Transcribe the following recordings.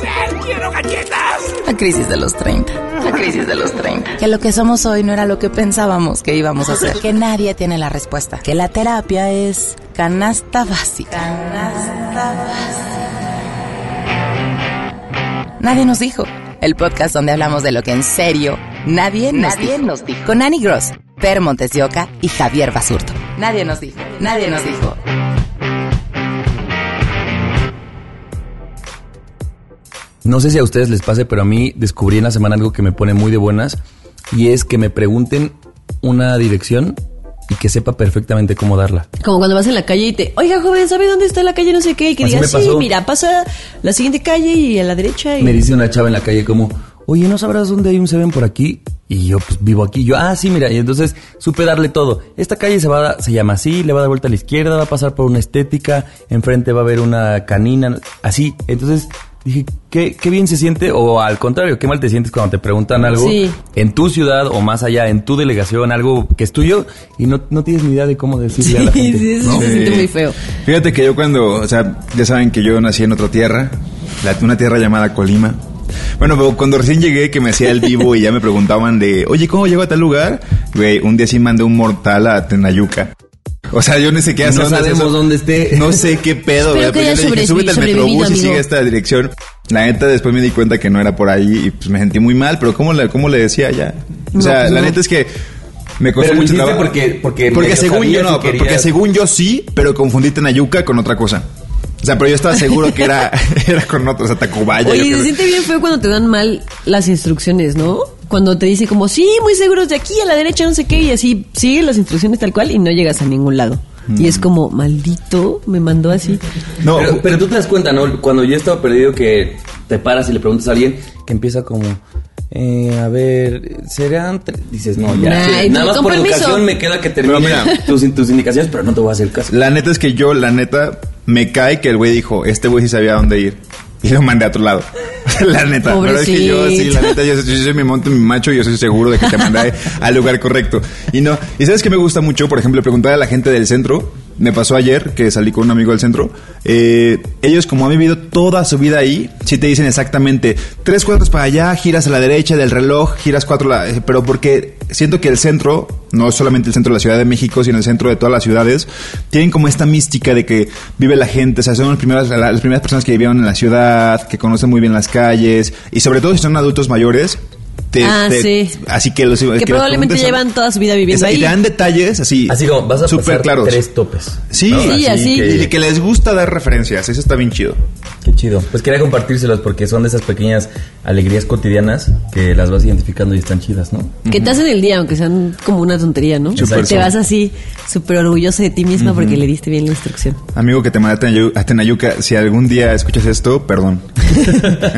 crecer! ¡Quiero galletas! La crisis de los 30. La crisis de los 30. Que lo que somos hoy no era lo que pensábamos que íbamos a hacer. Que nadie tiene la respuesta. Que la terapia es canasta básica. Canasta básica. Nadie nos dijo. El podcast donde hablamos de lo que en serio nadie, nos, Nadie dijo. nos dijo. Con Annie Gross, Per Montes de Oca y Javier Basurto. Nadie nos dijo. Nadie nos dijo. No sé si a ustedes les pase, pero a mí descubrí en la semana algo que me pone muy de buenas y es que me pregunten una dirección y que sepa perfectamente cómo darla. Como cuando vas en la calle y te, oiga joven, ¿sabe dónde está la calle? No sé qué. Y que Así digas, sí, mira, pasa la siguiente calle y a la derecha. Y... Me dice una chava en la calle como, oye, ¿no sabrás dónde hay un Seven por aquí? Y yo, pues, vivo aquí. Yo, ah, sí, mira. Y entonces supe darle todo. Esta calle se va a, se llama así, le va a dar vuelta a la izquierda, va a pasar por una estética, enfrente va a haber una canina, así. Entonces dije, qué, qué bien se siente, o al contrario, qué mal te sientes cuando te preguntan algo Sí. en tu ciudad o más allá, en tu delegación, algo que es tuyo y no, no tienes ni idea de cómo decirle a la Sí, gente. sí, eso ¿no? se siente muy feo. Fíjate que yo cuando, o sea, ya saben que yo nací en otra tierra, la- una tierra llamada Colima. Bueno, pero cuando recién llegué, que me hacía el vivo y ya me preguntaban de, oye, ¿cómo llego a tal lugar? Güey, un día sí mandé un mortal a Tenayuca. O sea, yo ni sé qué No hacer. sabemos dónde esté. No sé qué pedo, güey. Pero yo le dije, súbete al metrobús y sigue esta dirección. La neta, después me di cuenta que no era por ahí y pues me sentí muy mal, pero ¿cómo le, cómo le decía ya? O sea, pues la no. neta es que me costó Pero mucho trabajo. porque- porque porque según yo no, querías. porque según yo sí, pero confundí Tenayuca con otra cosa. O sea, pero yo estaba seguro que era, era con otro, o sea, Tacubaya. Oye, se siente bien feo cuando te dan mal las instrucciones, ¿no? Cuando te dice como, sí, muy seguros de aquí a la derecha, no sé qué, y así sigues las instrucciones tal cual y no llegas a ningún lado. Y es como, maldito, me mandó así. No, pero, pero tú te das cuenta, ¿no? Cuando yo estaba perdido que te paras y le preguntas a alguien que empieza como, eh, a ver, serán tres? Dices, no, ya. Nada más con por permiso. educación me queda que termine Pero mira. tus, tus indicaciones, pero no te voy a hacer caso. La neta es que yo, la neta, me cae que el güey dijo, este güey sí sabía dónde ir. Y lo mandé a otro lado. la neta. Pero es que yo, sí, la neta, yo, yo soy mi monte, mi macho, y yo soy seguro de que te mandé al lugar correcto. Y no, y sabes que me gusta mucho, por ejemplo, preguntar a la gente del centro. Me pasó ayer que salí con un amigo del centro. Eh, ellos, como han vivido toda su vida ahí, sí te dicen exactamente tres cuadros para allá, giras a la derecha del reloj, giras cuatro, la- eh, pero porque siento que el centro, no solamente el centro de la Ciudad de México, sino el centro de todas las ciudades, tienen como esta mística de que vive la gente, o sea, son las primeras, la- las primeras personas que vivieron en la ciudad, que conocen muy bien las calles, y sobre todo si son adultos mayores. Te- Ah, te- sí. Así que los Que les probablemente llevan toda su vida viviendo Esa- Y ahí. te dan detalles así. Así como vas a pasar claros. tres topes. Sí, ¿no? Sí, así. Y que les gusta dar referencias, eso está bien chido. Qué chido. Pues quería compartírselos porque son de esas pequeñas alegrías cotidianas que las vas identificando y están chidas, ¿no? Que te hacen el día, aunque sean como una tontería, ¿no? Súper te vas así súper orgulloso de ti misma porque le diste bien la instrucción. Amigo que te mandé a Tenayu- a Tenayuca, si algún día escuchas esto, perdón.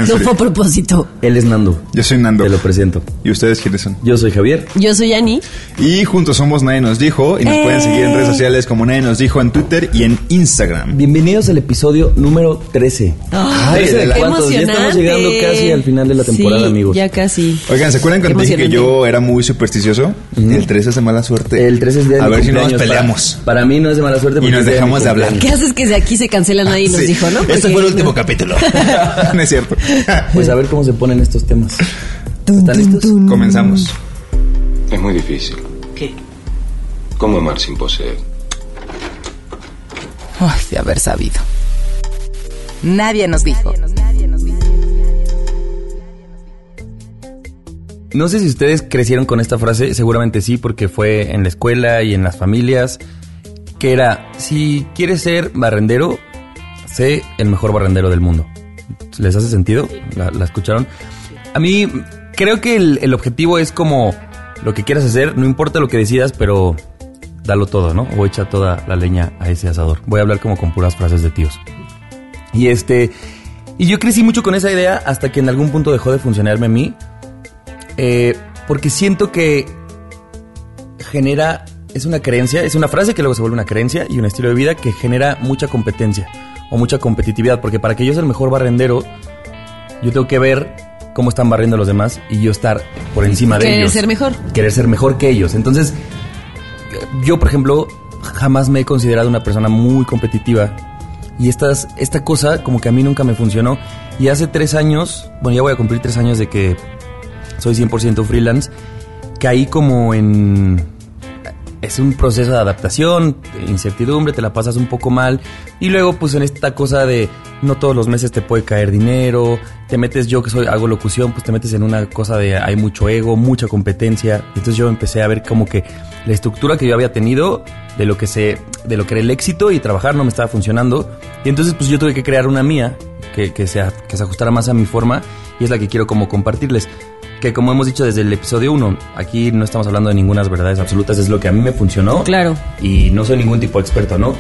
No fue a propósito. Él es Nando. Yo soy Nando. Te lo presento. ¿Y ustedes quiénes son? Yo soy Javier. Yo soy Ani. Y juntos somos Nadie Nos Dijo y nos ¡Eh! pueden seguir en redes sociales como Nadie Nos Dijo en Twitter y en Instagram. Bienvenidos al episodio número 13. Ay, 13 de qué cuántos. Ya estamos llegando casi al final de la temporada, Sí, amigos. Ya casi. Oigan, ¿se acuerdan cuando dije que yo era muy supersticioso? El 13 es de mala suerte. El 13 es día de A ver si no nos peleamos. Para, para mí no es de mala suerte. Y nos dejamos de hablar. ¿Qué haces que de aquí se cancela nadie nos Sí. dijo, no? Este fue el último capítulo. no es cierto. Pues a ver cómo se ponen estos temas. ¿Están listos? Comenzamos. Es muy difícil. ¿Qué? ¿Cómo amar sin poseer? Ay, de haber sabido. Nadie nos dijo. No sé si ustedes crecieron con esta frase, seguramente sí, porque fue en la escuela y en las familias, que era, si quieres ser barrendero, sé el mejor barrendero del mundo. ¿Les hace sentido? ¿La, la escucharon? A mí creo que el, el objetivo es como lo que quieras hacer, no importa lo que decidas, pero dalo todo, ¿no? O echa toda la leña a ese asador. Voy a hablar como con puras frases de tíos. Y este, Y yo crecí mucho con esa idea hasta que en algún punto dejó de funcionarme a mí. Eh, porque siento que genera, es una creencia, es una frase que luego se vuelve una creencia y un estilo de vida que genera mucha competencia o mucha competitividad. Porque para que yo sea el mejor barrendero, yo tengo que ver cómo están barriendo los demás y yo estar por encima de ellos. Querer ser mejor. Querer ser mejor que ellos. Entonces, yo, por ejemplo, jamás me he considerado una persona muy competitiva. Y estas, esta cosa como que a mí nunca me funcionó. Y hace tres años, bueno, ya voy a cumplir tres años de que soy 100% freelance, caí como en... Es un proceso de adaptación, de incertidumbre, te la pasas un poco mal. Y luego pues en esta cosa de no todos los meses te puede caer dinero, te metes yo que soy hago locución, pues te metes en una cosa de hay mucho ego, mucha competencia. Entonces yo empecé a ver como que la estructura que yo había tenido de lo que se de lo que era el éxito y trabajar no me estaba funcionando. Y entonces pues yo tuve que crear una mía que, que, se, que se ajustara más a mi forma y es la que quiero como compartirles que como hemos dicho desde el episodio 1, aquí no estamos hablando de ninguna verdades absolutas, es lo que a mí me funcionó. Claro. Y no soy ningún tipo de experto, ¿no?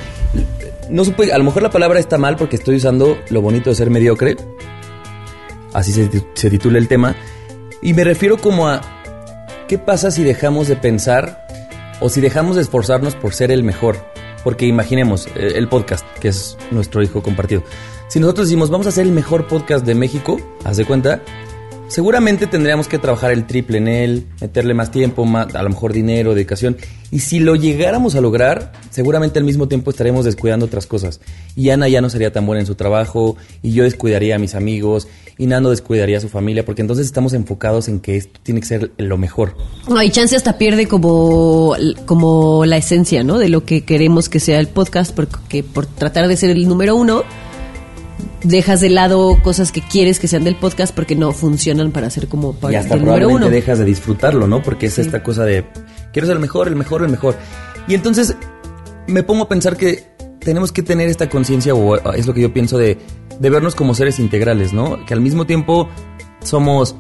No supe, a lo mejor la palabra está mal porque estoy usando lo bonito de ser mediocre. Así se, se titula el tema. Y me refiero como a qué pasa si dejamos de pensar o si dejamos de esforzarnos por ser el mejor. Porque imaginemos eh, el podcast, que es nuestro hijo compartido. Si nosotros decimos, vamos a hacer el mejor podcast de México, haz de cuenta, seguramente tendríamos que trabajar el triple en él, meterle más tiempo, a lo mejor dinero, dedicación. Y si lo llegáramos a lograr, seguramente al mismo tiempo estaremos descuidando otras cosas. Y Ana ya no sería tan buena en su trabajo, y yo descuidaría a mis amigos, y Nando descuidaría a su familia, porque entonces estamos enfocados en que esto tiene que ser lo mejor. Hay chance hasta pierde como, como la esencia, ¿no? De lo que queremos que sea el podcast, porque por tratar de ser el número uno, dejas de lado cosas que quieres que sean del podcast porque no funcionan para ser como para y hasta el número probablemente uno. dejas de disfrutarlo, ¿no? Porque es esta cosa de quiero ser el mejor, el mejor, el mejor. Y entonces me pongo a pensar que tenemos que tener esta conciencia, o es lo que yo pienso, de, de vernos como seres integrales, ¿no? Que al mismo tiempo somos,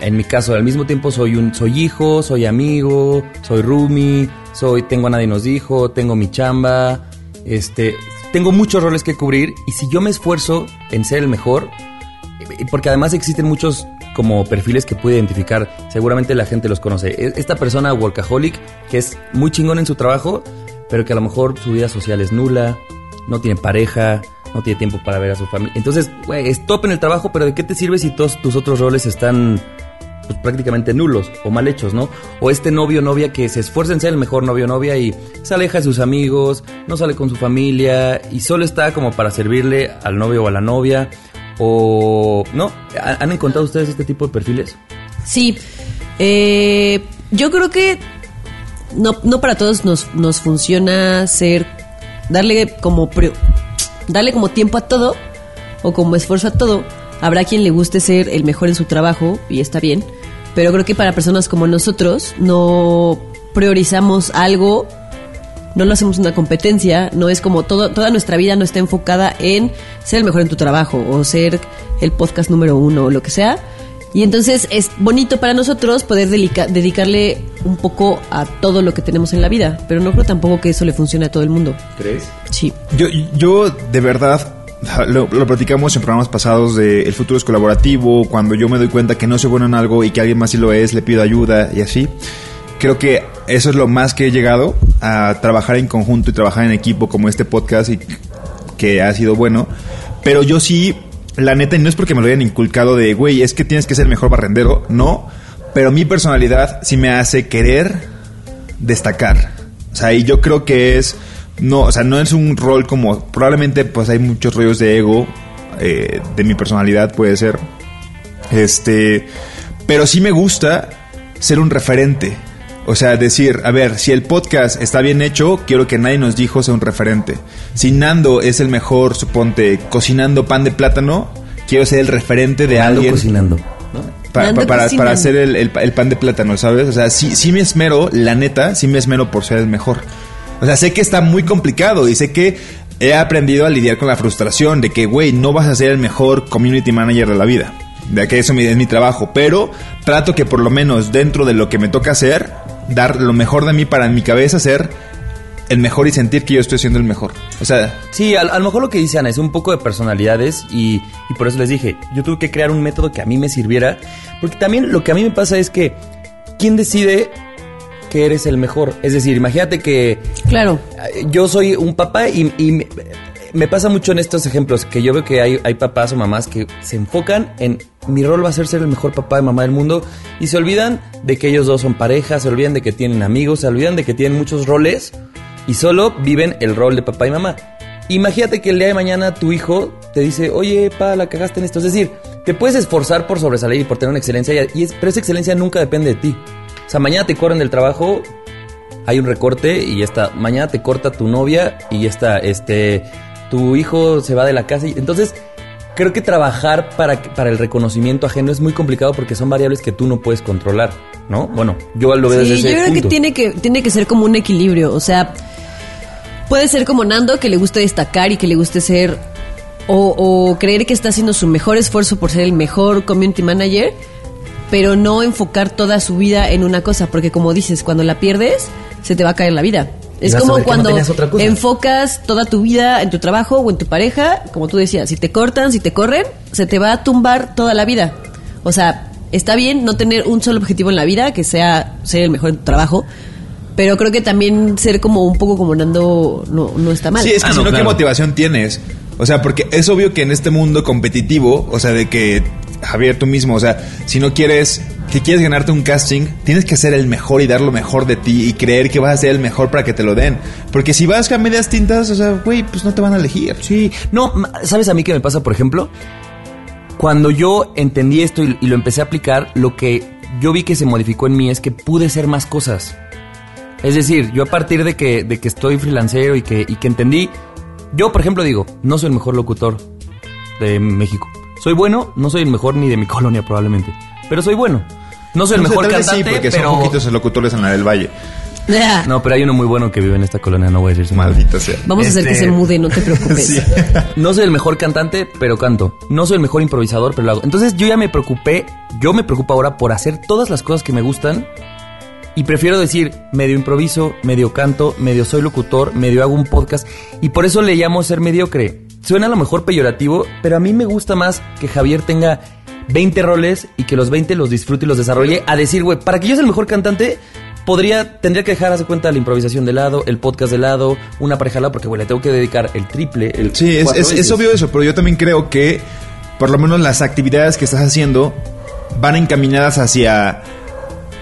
en mi caso, al mismo tiempo soy un, soy hijo, soy amigo, soy roomie, soy, tengo a nadie nos dijo, tengo mi chamba, este, tengo muchos roles que cubrir y si yo me esfuerzo en ser el mejor, y porque además existen muchos como perfiles que puede identificar, seguramente la gente los conoce. E- Esta persona workaholic que es muy chingón en su trabajo, pero que a lo mejor su vida social es nula, no tiene pareja, no tiene tiempo para ver a su familia. Entonces, güey, es en el trabajo, pero ¿de qué te sirve si todos tus otros roles están pues, prácticamente nulos o mal hechos, ¿no? O este novio novia que se esfuerza en ser el mejor novio novia y se aleja de sus amigos, no sale con su familia y solo está como para servirle al novio o a la novia. O, ¿no? ¿Ha- ¿Han encontrado ustedes este tipo de perfiles? Sí, eh, yo creo que no, no para todos nos, nos funciona ser, darle como, darle como tiempo a todo o como esfuerzo a todo. Habrá quien le guste ser el mejor en su trabajo y está bien, pero creo que para personas como nosotros no priorizamos algo, no lo hacemos una competencia, no es como todo, toda nuestra vida no está enfocada en ser el mejor en tu trabajo o ser el podcast número uno o lo que sea. Y entonces es bonito para nosotros poder delica- dedicarle un poco a todo lo que tenemos en la vida, pero no creo tampoco que eso le funcione a todo el mundo. ¿Crees? Sí. Yo, yo de verdad, lo, lo platicamos en programas pasados de el futuro es colaborativo, cuando yo me doy cuenta que no soy bueno en algo y que alguien más sí lo es, le pido ayuda y así. Creo que eso es lo más que he llegado a trabajar en conjunto y trabajar en equipo como este podcast y que ha sido bueno. Pero yo sí, la neta, y no es porque me lo hayan inculcado de, güey, es que tienes que ser el mejor barrendero, no. Pero mi personalidad sí me hace querer destacar. O sea, y yo creo que es, no, o sea, no es un rol como, probablemente pues hay muchos rollos de ego, eh, de mi personalidad puede ser. Este, pero sí me gusta ser un referente. O sea, decir, a ver, si el podcast está bien hecho, quiero que nadie nos dijo sea un referente. Si Nando es el mejor, suponte, cocinando pan de plátano, quiero ser el referente de Ando alguien cocinando. pa- pa- para, cocinando. para hacer el, el el pan de plátano, ¿sabes? O sea, sí, sí me esmero, la neta, sí me esmero por ser el mejor. O sea, sé que está muy complicado y sé que he aprendido a lidiar con la frustración de que, güey, no vas a ser el mejor community manager de la vida. De que eso es mi trabajo. Pero trato que por lo menos dentro de lo que me toca hacer, dar lo mejor de mí para en mi cabeza ser el mejor y sentir que yo estoy siendo el mejor. O sea, Sí, a, a lo mejor lo que dice Ana es un poco de personalidades y, y por eso les dije, yo tuve que crear un método que a mí me sirviera, porque también lo que a mí me pasa es que, ¿quién decide que eres el mejor? Es decir, imagínate que Claro. eh, yo soy un papá y, y me, me pasa mucho en estos ejemplos que yo veo que hay, hay papás o mamás que se enfocan en mi rol va a ser ser el mejor papá y mamá del mundo y se olvidan de que ellos dos son pareja, se olvidan de que tienen amigos, se olvidan de que tienen muchos roles y solo viven el rol de papá y mamá. Imagínate que el día de mañana tu hijo te dice, oye, pa, la cagaste en esto. Es decir, te puedes esforzar por sobresalir y por tener una excelencia, y es, pero esa excelencia nunca depende de ti. O sea, mañana te corren del trabajo, hay un recorte y ya está. Mañana te corta tu novia y ya está. Este, tu hijo se va de la casa. Y, entonces, creo que trabajar para, para el reconocimiento ajeno es muy complicado porque son variables que tú no puedes controlar, ¿no? Bueno, yo lo veo Sí, desde yo ese creo que tiene que tiene que ser como un equilibrio, o sea, puede ser como Nando que le guste destacar y que le guste ser o, o creer que está haciendo su mejor esfuerzo por ser el mejor community manager, pero no enfocar toda su vida en una cosa, porque como dices, cuando la pierdes, se te va a caer la vida. Es como no cuando tenías otra cosa. enfocas toda tu vida en tu trabajo o en tu pareja, como tú decías, si te cortan, si te corren, se te va a tumbar toda la vida. O sea, está bien no tener un solo objetivo en la vida, que sea ser el mejor en tu trabajo, pero creo que también ser como un poco como Nando no, no está mal. Sí, es que Ah, si no, ¿qué motivación tienes? O sea, porque es obvio que en este mundo competitivo, o sea, de que, Javier, tú mismo, o sea, si no quieres, que quieres ganarte un casting, tienes que ser el mejor y dar lo mejor de ti y creer que vas a ser el mejor para que te lo den. Porque si vas a medias tintas, o sea, güey, pues no te van a elegir. Sí, no, ¿sabes a mí qué me pasa, por ejemplo? Cuando yo entendí esto y, y lo empecé a aplicar, lo que yo vi que se modificó en mí es que pude ser más cosas. Es decir, yo a partir de que, de que estoy freelancero y que, y que entendí, yo por ejemplo digo, no soy el mejor locutor de México. Soy bueno, no soy el mejor ni de mi colonia probablemente, pero soy bueno. No soy el No sé, mejor vez cantante, sí, porque pero... son poquitos locutores en la del Valle. No, pero hay uno muy bueno que vive en esta colonia, no voy a decir su. Maldita sea. Vamos a hacer que Este- se mude, no te preocupes. Sí. No soy el mejor cantante, pero canto. No soy el mejor improvisador, pero lo hago. Entonces yo ya me preocupé, yo me preocupo ahora por hacer todas las cosas que me gustan. Y prefiero decir, medio improviso, medio canto, medio soy locutor, medio hago un podcast. Y por eso le llamo ser mediocre. Suena a lo mejor peyorativo, pero a mí me gusta más que Javier tenga 20 roles y que los 20 los disfrute y los desarrolle. A decir, güey, para que yo sea el mejor cantante, podría, tendría que dejar, hace cuenta, la improvisación de lado, el podcast de lado, una pareja de lado, porque, güey, le tengo que dedicar el triple. El Sí, es, es- obvio eso, pero yo también creo que por lo menos las actividades que estás haciendo van encaminadas hacia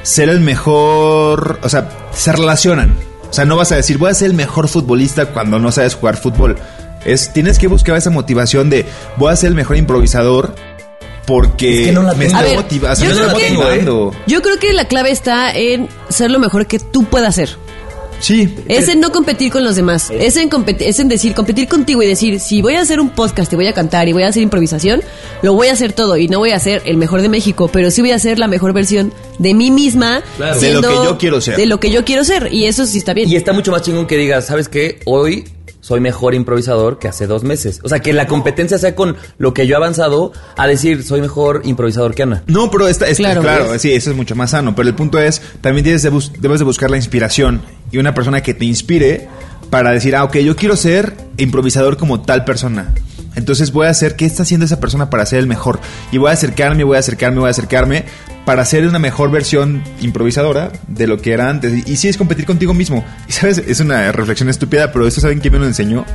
ser el mejor, o sea, se relacionan. O sea, no vas a decir, voy a ser el mejor futbolista cuando no sabes jugar fútbol. Es, tienes que buscar esa motivación de, voy a ser el mejor improvisador porque Es que no la me está A ver, motiva- o sea, yo me creo está que- motivando. Yo creo que la clave está en ser lo mejor que tú puedas ser. Sí. Es en no competir con los demás. Es en, es en decir, competir contigo y decir, si voy a hacer un podcast y voy a cantar y voy a hacer improvisación, lo voy a hacer todo y no voy a ser el mejor de México, pero sí voy a ser la mejor versión de mí misma. Claro. De lo que yo quiero ser. De lo que yo quiero ser. Y eso sí está bien. Y está mucho más chingón que digas, ¿sabes qué? Hoy soy mejor improvisador que hace dos meses. O sea, que la competencia sea con lo que yo he avanzado a decir, soy mejor improvisador que Ana. No, pero está, Claro. claro, sí, eso es mucho más sano. Pero el punto es, también tienes de bus- debes de buscar la inspiración y una persona que te inspire para decir, ah, ok, yo quiero ser improvisador como tal persona. Entonces voy a hacer qué está haciendo esa persona para ser el mejor. Y voy a acercarme, voy a acercarme, voy a acercarme para ser una mejor versión improvisadora de lo que era antes. Y, sí es competir contigo mismo. Y sabes, es una reflexión estúpida, pero esto saben quién me lo enseñó.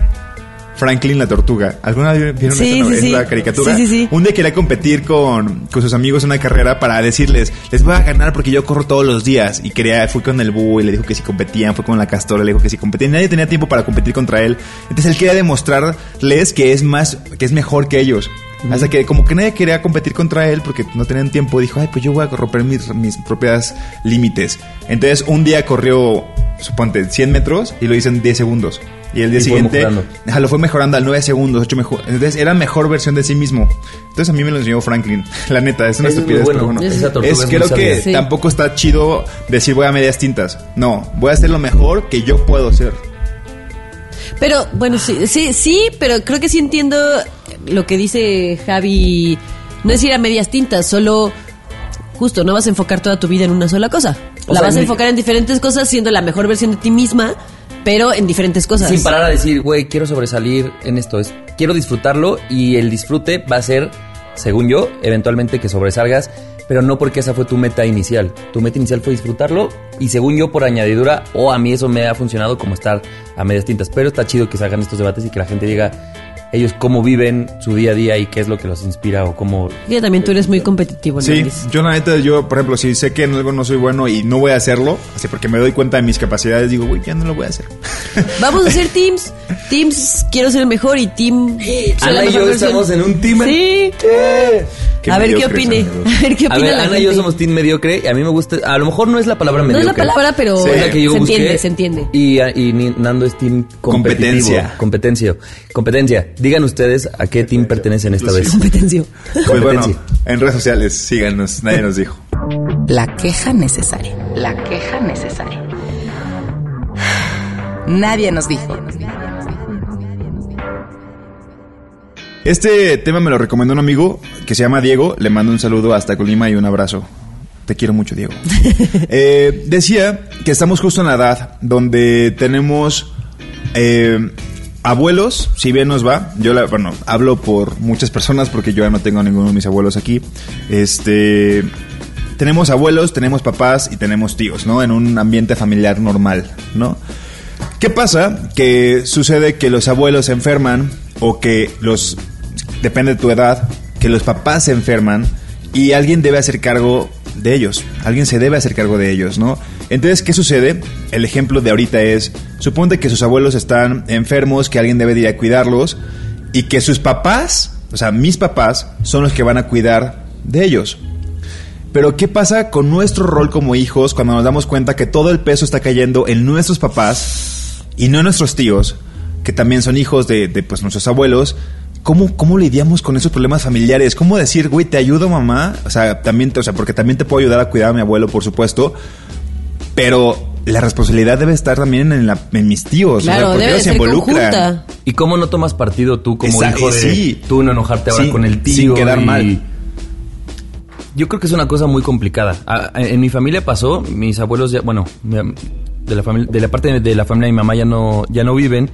Franklin la tortuga. ¿Alguna vez vieron Sí, esa, sí, esa sí. caricatura? Sí, sí, sí. Un día quería competir con, con sus amigos en una carrera para decirles, les voy a ganar porque yo corro todos los días. Y quería, fue con el búho y le dijo que si competían, fue con la castora, le dijo que si competían. Nadie tenía tiempo para competir contra él. Entonces él quería demostrarles que es más, que es mejor que ellos. Hasta que como que nadie quería competir contra él porque no tenían tiempo, dijo, ay, pues yo voy a romper mis, mis propias límites. Entonces un día corrió, suponte, 100 metros y lo hizo en 10 segundos. Y el día Y fue siguiente ajá, lo fue mejorando al 9 segundos, 8 mejor. Entonces era mejor versión de sí mismo. Entonces a mí me lo enseñó Franklin. La neta, es una Eso es muy estupidez, bueno. pero bueno. Esa tortuga Es es creo que. Sí. tampoco está chido decir voy a medias tintas. No, voy a hacer lo mejor que yo puedo ser. Pero bueno, sí, sí, sí, pero creo que sí entiendo lo que dice Javi. No es ir a medias tintas, solo justo no vas a enfocar toda tu vida en una sola cosa. O la sea, vas a en- enfocar en diferentes cosas siendo la mejor versión de ti misma, pero en diferentes cosas. Sin parar a decir, güey, quiero sobresalir en esto. Es, quiero disfrutarlo y el disfrute va a ser, según yo, eventualmente que sobresalgas, pero no porque esa fue tu meta inicial. Tu meta inicial fue disfrutarlo y según yo, por añadidura, o a mí eso me ha funcionado como estar a medias tintas. Pero está chido que se hagan estos debates y que la gente diga, ellos cómo viven su día a día y qué es lo que los inspira o cómo... Y también tú eres muy competitivo, Sí, yo la neta, yo, por ejemplo, si sé que en algo no soy bueno y no voy a hacerlo, así porque me doy cuenta de mis capacidades, digo, güey, ya no lo voy a hacer. Vamos a hacer teams. Teams, quiero ser el mejor y team... Ana y mejor yo versión. estamos en un team. Sí. Qué a ver qué opine. A ver qué A opina ver, la Ana y yo somos team mediocre y a mí me gusta, a lo mejor no es la palabra No mediocre. es la palabra, pero Sí. Es la que yo se busqué. entiende, se entiende. Y, y Nando es team competitivo. Competencia. Competencia. Competencia. Digan ustedes a qué team pertenecen esta vez. Competencia. Pues bueno, Competencia. en redes sociales, síganos, nadie nos dijo. La queja necesaria. La queja necesaria. Nadie nos dijo. Este tema me lo recomendó un amigo que se llama Diego. Le mando un saludo hasta Colima y un abrazo. Te quiero mucho, Diego. Eh, decía que estamos justo en la edad donde tenemos eh, abuelos, si bien nos va. Yo, la- bueno, hablo por muchas personas porque yo ya no tengo ninguno de mis abuelos aquí. Este. Tenemos abuelos, tenemos papás y tenemos tíos, ¿no? En un ambiente familiar normal, ¿no? ¿Qué pasa? Que sucede que los abuelos se enferman o que los, depende de tu edad, que los papás se enferman y alguien debe hacer cargo de ellos. Alguien se debe hacer cargo de ellos, ¿no? Entonces, ¿qué sucede? El ejemplo de ahorita es, suponte que sus abuelos están enfermos, que alguien debe de ir a cuidarlos y que sus papás, o sea, mis papás, son los que van a cuidar de ellos. Pero ¿qué pasa con nuestro rol como hijos cuando nos damos cuenta que todo el peso está cayendo en nuestros papás y no en nuestros tíos, que también son hijos de, de, pues, nuestros abuelos? ¿Cómo, ¿Cómo lidiamos con esos problemas familiares? ¿Cómo decir, güey, te ayudo mamá? O sea, también, o sea, porque también te puedo ayudar a cuidar a mi abuelo, por supuesto, pero la responsabilidad debe estar también en, la- en mis tíos. Claro, o sea, porque debe ellos se ser involucran. conjunta. ¿Y cómo no tomas partido tú como Esa- hijo de sí. tú no enojarte ahora Sí, con el tío? sin quedar y- mal. Yo creo que es una cosa muy complicada. En mi familia pasó, mis abuelos ya, bueno, de la familia, de la parte de, de la familia de mi mamá ya no, ya no viven,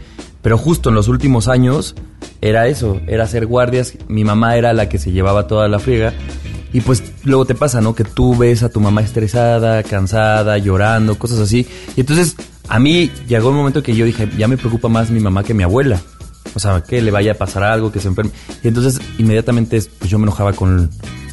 pero justo en los últimos años era eso, era hacer guardias. Mi mamá era la que se llevaba toda la friega. Y pues luego te pasa, ¿no? Que tú ves a tu mamá estresada, cansada, llorando, cosas así. Y entonces a mí llegó un momento que yo dije, ya me preocupa más mi mamá que mi abuela. O sea, que le vaya a pasar algo, que se enferme. Y entonces inmediatamente pues yo me enojaba con...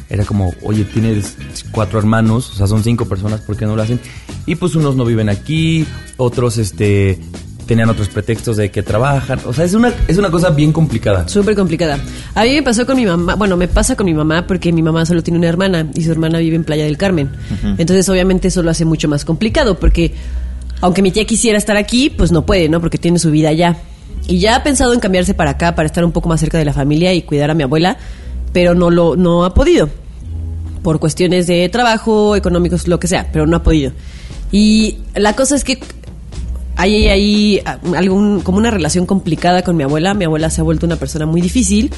Era como, oye, tienes cuatro hermanos, o sea, son cinco personas, ¿por qué no lo hacen? Y pues unos no viven aquí, otros este tenían otros pretextos de que trabajan. O sea, es una, es una cosa bien complicada. Súper complicada. A mí me pasó con mi mamá, bueno, me pasa con mi mamá porque mi mamá solo tiene una hermana y su hermana vive en Playa del Carmen. Entonces, obviamente, eso lo hace mucho más complicado porque, aunque mi tía quisiera estar aquí, pues no puede, ¿no? Porque tiene su vida allá. Y ya ha pensado en cambiarse para acá para estar un poco más cerca de la familia y cuidar a mi abuela, pero no lo no ha podido. Por cuestiones de trabajo, económicos, lo que sea, pero no ha podido. Y la cosa es que hay ahí algún, como una relación complicada con mi abuela. Mi abuela se ha vuelto una persona muy difícil,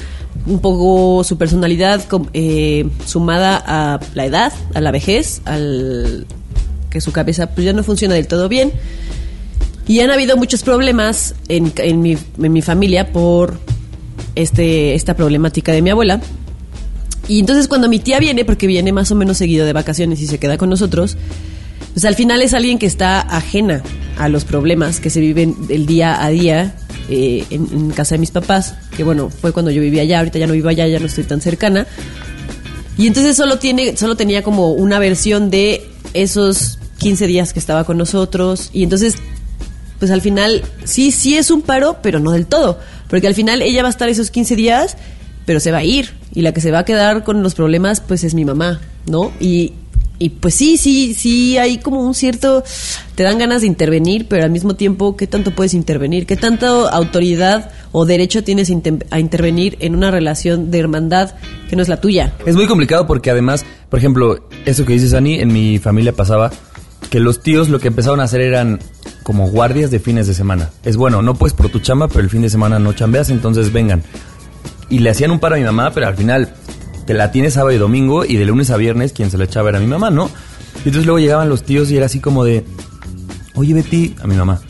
un poco su personalidad eh, sumada a la edad, a la vejez, al que su cabeza pues ya no funciona del todo bien. Y han habido muchos problemas en, en mi, en mi familia por este, esta problemática de mi abuela. Y entonces cuando mi tía viene, porque viene más o menos seguido de vacaciones y se queda con nosotros, pues al final es alguien que está ajena a los problemas que se viven el día a día eh, en, en casa de mis papás, que bueno, fue cuando yo vivía allá, ahorita ya no vivo allá, ya no estoy tan cercana. Y entonces solo tiene, solo tenía como una versión de esos 15 días que estaba con nosotros. Y entonces, pues al final, sí, sí es un paro, pero no del todo. Porque al final ella va a estar esos 15 días, pero se va a ir. Y la que se va a quedar con los problemas, pues es mi mamá, ¿no? Y, y pues sí, sí, sí, hay como un cierto... Te dan ganas de intervenir, pero al mismo tiempo, ¿qué tanto puedes intervenir? ¿Qué tanta autoridad o derecho tienes a intervenir en una relación de hermandad que no es la tuya? Es muy complicado porque además, por ejemplo, eso que dices, Ani, en mi familia pasaba que los tíos lo que empezaron a hacer eran como guardias de fines de semana. Es bueno, no puedes por tu chamba, pero el fin de semana no chambeas, entonces vengan. Y le hacían un paro a mi mamá, pero al final te la tienes sábado y domingo y de lunes a viernes quien se le echaba era mi mamá, ¿no? Y entonces luego llegaban los tíos y era así como de, oye Betty, a mi mamá,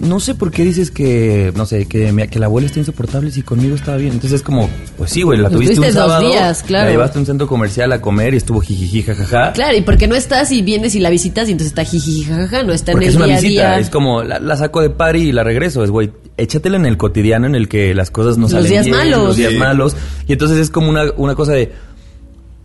no sé por qué dices que, no sé, que, me- que la abuela está insoportable si conmigo estaba bien. Entonces es como, pues sí, güey, la Pues tuviste un tuviste dos sábado, días, claro. la llevaste a un centro comercial a comer y estuvo jijiji, jajaja. Claro, y porque no estás y vienes y la visitas y entonces está jiji, jajaja, no está Porque en es el una día a visita, día. es como la, la saco de party y la regreso. Es, güey, échatela en el cotidiano en el que las cosas no Los salen días bien, malos. Los días Sí. malos. Y entonces es como una, una cosa de...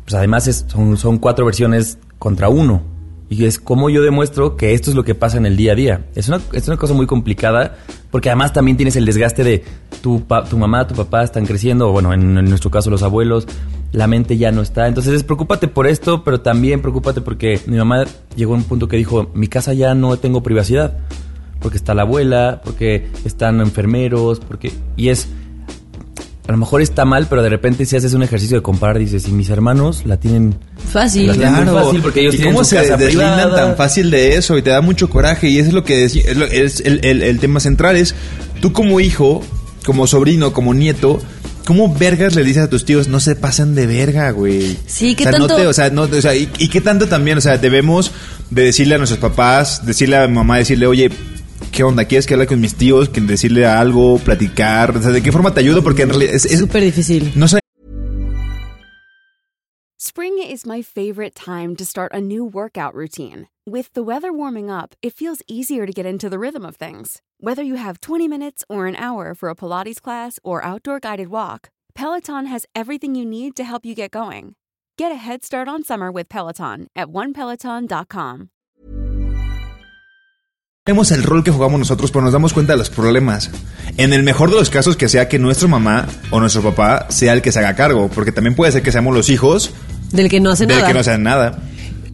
Pues además es- son, son cuatro versiones contra uno. Y es como yo demuestro que esto es lo que pasa en el día a día. Es una, es una cosa muy complicada porque además también tienes el desgaste de tu, pa- tu mamá, tu papá están creciendo, o bueno, en, en nuestro caso los abuelos, la mente ya no está. Entonces es preocúpate por esto, pero también preocúpate porque mi mamá llegó a un punto que dijo, mi casa ya no tengo privacidad. Porque está la abuela, porque están enfermeros, porque... Y es a lo mejor está mal, pero de repente si haces un ejercicio de comparar, dices, y mis hermanos la tienen... Fácil. La- Claro, muy fácil porque ellos ¿Y tienen cómo su se casa deslindan privada? tan fácil de eso y te da mucho coraje y eso es lo que es, lo- es el, el- el tema central es tú como hijo, como sobrino, como nieto, ¿cómo vergas le dices a tus tíos no se pasan de verga, güey? Sí, ¿qué o sea, no tanto- te- o sea, no, o sea, y, y qué tanto también, o sea, debemos de decirle a nuestros papás, decirle a mi mamá, decirle, oye, ¿qué onda? ¿Quieres que hable con mis tíos? Que decirle algo, platicar, o sea, ¿de qué forma te ayudo? Porque en realidad es, es- Súper difícil. no sé Spring is my favorite time to start a new workout routine. With the weather warming up, it feels easier to get into the rhythm of things. Whether you have 20 minutes or an hour for a Pilates class or outdoor guided walk, Peloton has everything you need to help you get going. Get a head start on summer with Peloton at onepeloton.com. Vemos el rol que jugamos nosotros, pero nos damos cuenta de los problemas. En el mejor de los casos, que sea que nuestra mamá o nuestro papá sea el que se haga cargo, porque también puede ser que seamos los hijos Del que no hace del nada. que no sean nada.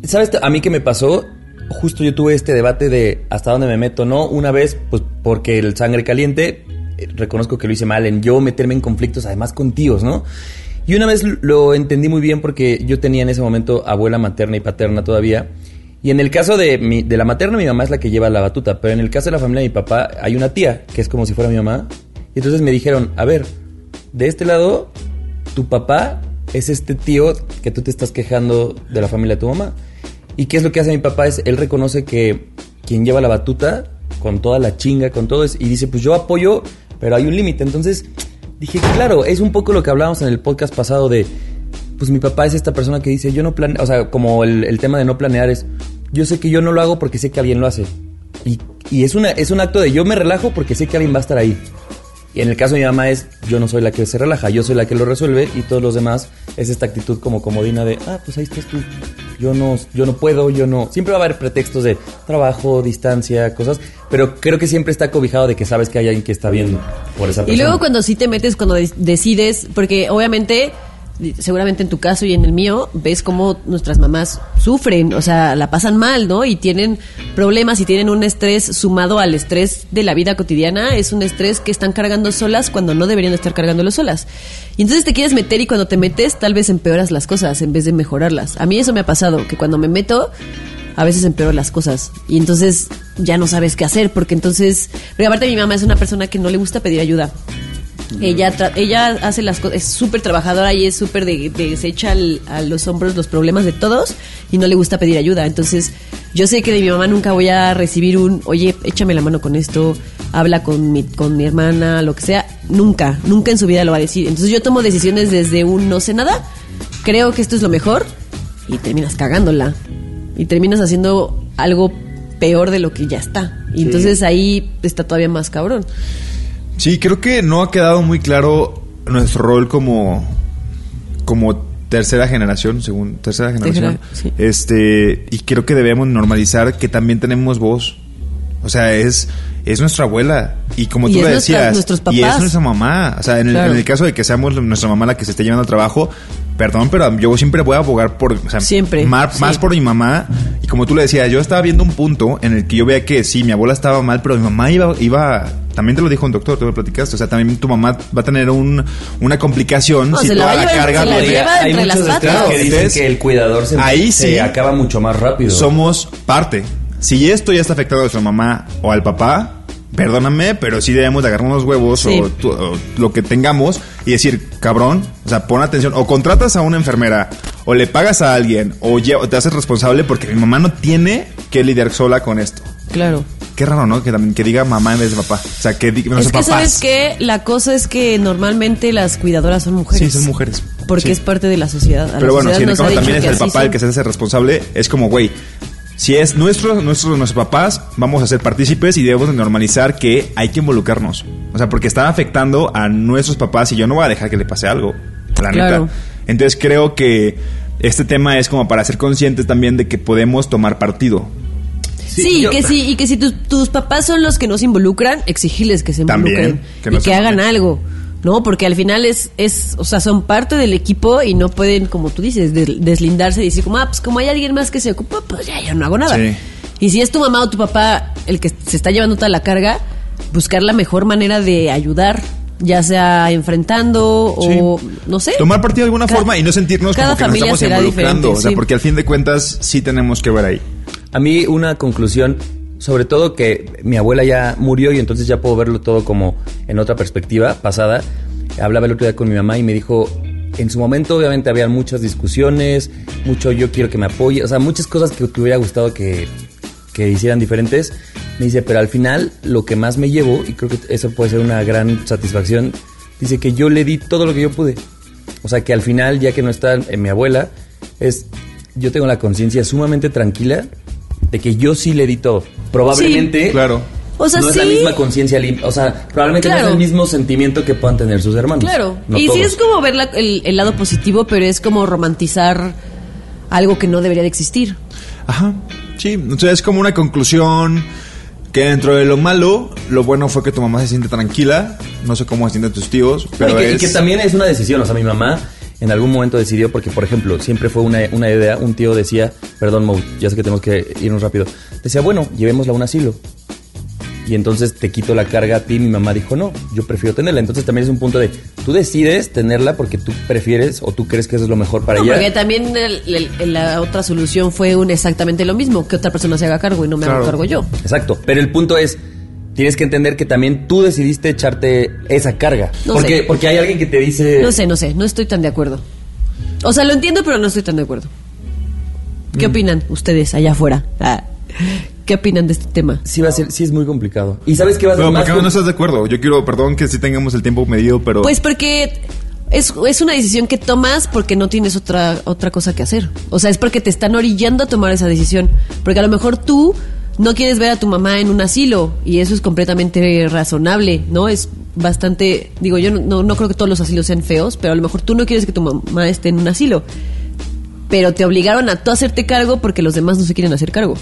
¿Sabes a mí qué me pasó? Justo yo tuve este debate de hasta dónde me meto, ¿no? Una vez, pues porque el sangre caliente, eh, reconozco que lo hice mal en yo meterme en conflictos, además con tíos, ¿no? Y una vez lo entendí muy bien porque yo tenía en ese momento abuela materna y paterna todavía. Y en el caso de, mi, de la materna, mi mamá es la que lleva la batuta, pero en el caso de la familia de mi papá hay una tía, que es como si fuera mi mamá. Y entonces me dijeron, a ver, de este lado, tu papá es este tío que tú te estás quejando de la familia de tu mamá. ¿Y qué es lo que hace mi papá? Es, él reconoce que quien lleva la batuta, con toda la chinga, con todo, es, y dice, pues yo apoyo, pero hay un límite. Entonces dije, claro, es un poco lo que hablábamos en el podcast pasado de, pues mi papá es esta persona que dice, yo no planeo, o sea, como el, el tema de no planear es, yo sé que yo no lo hago porque sé que alguien lo hace. Y, y es, una, es un acto de yo me relajo porque sé que alguien va a estar ahí. Y en el caso de mi mamá es, yo no soy la que se relaja, yo soy la que lo resuelve y todos los demás es esta actitud como comodina de, ah, pues ahí estás tú. Yo no, yo no puedo, yo no. Siempre va a haber pretextos de trabajo, distancia, cosas, pero creo que siempre está cobijado de que sabes que hay alguien que está viendo por esa persona. Y luego cuando sí te metes, cuando de- decides, porque obviamente, seguramente en tu caso y en el mío, ves cómo nuestras mamás sufren, o sea, la pasan mal, ¿no? Y tienen problemas y tienen un estrés sumado al estrés de la vida cotidiana, es un estrés que están cargando solas cuando no deberían estar cargándolo solas. Y entonces te quieres meter y cuando te metes tal vez empeoras las cosas en vez de mejorarlas. A mí eso me ha pasado, que cuando me meto a veces empeoro las cosas y entonces ya no sabes qué hacer porque entonces porque aparte mi mamá es una persona que no le gusta pedir ayuda ella tra- ella hace las cosas es súper trabajadora y es súper de, de- se echa al- a los hombros los problemas de todos y no le gusta pedir ayuda. Entonces yo sé que de mi mamá nunca voy a recibir un oye échame la mano con esto habla con mi con mi hermana lo que sea. Nunca nunca en su vida lo va a decir. Entonces yo tomo decisiones desde un no sé nada creo que esto es lo mejor y terminas cagándola. Y terminas haciendo algo peor de lo que ya está. Y entonces ahí está todavía más cabrón. Sí, creo que no ha quedado muy claro nuestro rol como, como tercera generación, según tercera generación. sí. Este, y creo que debemos normalizar que también tenemos voz. O sea, es, es nuestra abuela. Y como Y tú le decías, y es nuestra mamá. O sea, en el, Claro. en el caso de que seamos nuestra mamá la que se esté llevando al trabajo, perdón, pero yo siempre voy a abogar por, o sea, Siempre, Más, sí. más por mi mamá. Y como tú le decías, yo estaba viendo un punto en el que yo veía que sí, mi abuela estaba mal, pero mi mamá iba, iba, también te lo dijo un doctor, tú lo platicaste. O sea, también tu mamá va a tener un, una complicación No, si toda la carga se la lo de- lleva Hay muchos las que dicen que el cuidador se, ahí se sí acaba mucho más rápido. somos parte. Si esto ya está afectando a nuestra mamá o al papá, perdóname, pero sí debemos de agarrar unos huevos Sí. o, tu- o lo que tengamos y decir, cabrón, o sea, pon atención. O contratas a una enfermera, o le pagas a alguien, o te haces responsable porque mi mamá no tiene que lidiar sola con esto. Claro. Qué raro, ¿no? Que también que diga mamá en vez de papá. O sea, que diga, no es sé, que papás. sabes que la cosa es que normalmente las cuidadoras son mujeres. Sí, son mujeres. Porque Sí. es parte de la sociedad. A la Pero bueno, sociedad si en el también es el papá son. el que se hace responsable, es como, güey, si es nuestro, nuestro, nuestros papás, vamos a ser partícipes y debemos de normalizar que hay que involucrarnos. O sea, porque están afectando a nuestros papás y yo no voy a dejar que le pase algo. La Claro. neta. Entonces creo que este tema es como para ser conscientes también de que podemos tomar partido. Sí, yo- que sí, y que si tus- tus papás son los que no se involucran, exigirles que se También, involucren que no y que hagan algo. No, porque al final es, es, o sea, son parte del equipo y no pueden, como tú dices, des- deslindarse y decir como, ah, pues como hay alguien más que se ocupa, pues ya, yo no hago nada. Sí. Y si es tu mamá o tu papá el que se está llevando toda la carga, buscar la mejor manera de ayudar, ya sea enfrentando o, no sé. Tomar partido de alguna forma y no sentirnos como que nos estamos involucrando. o sea, sí. porque al fin de cuentas sí tenemos que ver ahí. A mí una conclusión, sobre todo que mi abuela ya murió y entonces ya puedo verlo todo como en otra perspectiva pasada. Hablaba el otro día con mi mamá y me dijo, en su momento obviamente había muchas discusiones, mucho yo quiero que me apoye, o sea, muchas cosas que te hubiera gustado que, que hicieran diferentes. Me dice, pero al final lo que más me llevo, y creo que eso puede ser una gran satisfacción, dice que yo le di todo lo que yo pude. O sea, que al final, ya que no está eh, mi abuela, es yo tengo la conciencia sumamente tranquila de que yo sí le di todo. Probablemente Claro. O sea, no es la misma conciencia lim- o sea, probablemente no es el mismo sentimiento que puedan tener sus hermanos. Claro. No y sí es como ver la- el, el lado positivo, pero es como romantizar algo que no debería de existir. Ajá, sí. Entonces es como una conclusión que dentro de lo malo, lo bueno fue que tu mamá se siente tranquila. No sé cómo se sienten tus tíos, No, pero y, que, y es... que también es una decisión. O sea, mi mamá en algún momento decidió, porque por ejemplo, siempre fue una, una idea, un tío decía, perdón, Mo, ya sé que tenemos que irnos rápido. Decía, bueno, llevémosla a un asilo. Y entonces te quito la carga a ti. Mi mamá dijo, no, yo prefiero tenerla. Entonces también es un punto de, tú decides tenerla porque tú prefieres o tú crees que eso es lo mejor para No, ella. porque también el- el- el- la otra solución fue un exactamente lo mismo, que otra persona se haga cargo y no me hago Claro. cargo yo. Exacto. Pero el punto es, tienes que entender que también tú decidiste echarte esa carga. No porque, sé. porque hay alguien que te dice... No sé, no sé, no estoy tan de acuerdo. O sea, lo entiendo, pero no estoy tan de acuerdo. ¿Qué Mm. opinan ustedes allá afuera? Ah, ¿Qué opinan de este tema? Sí va a ser, sí es muy complicado. ¿Y sabes qué va a ser Pero más ¿por qué no estás de acuerdo? Yo quiero, perdón que sí tengamos el tiempo medido, pero... Pues porque es, es una decisión que tomas porque no tienes otra, otra cosa que hacer. O sea, es porque te están orillando a tomar esa decisión. Porque a lo mejor tú no quieres ver a tu mamá en un asilo y eso es completamente razonable, ¿no? Es bastante, digo, yo no, no, no creo que todos los asilos sean feos, pero a lo mejor tú no quieres que tu mamá esté en un asilo. Pero te obligaron a tú hacerte cargo porque los demás no se quieren hacer cargo.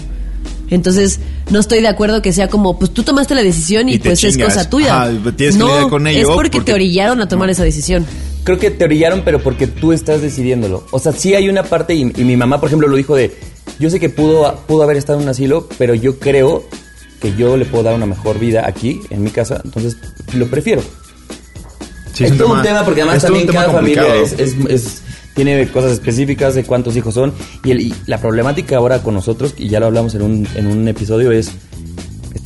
Entonces, no estoy de acuerdo que sea como, pues tú tomaste la decisión y, pues es cosa tuya. Ajá, tienes que no, lidiar con ello es porque, porque- te orillaron a tomar esa decisión. Creo que te orillaron, pero porque tú estás decidiéndolo. O sea, sí hay una parte, y, y mi mamá, por ejemplo, lo dijo de, yo sé que pudo, pudo haber estado en un asilo, pero yo creo que yo le puedo dar una mejor vida aquí, en mi casa, entonces lo prefiero. Sí, es todo un tema porque además también cada familia complicado. es, es- es- tiene cosas específicas de cuántos hijos son. Y, el- y la problemática ahora con nosotros, y ya lo hablamos en un, en un episodio, es...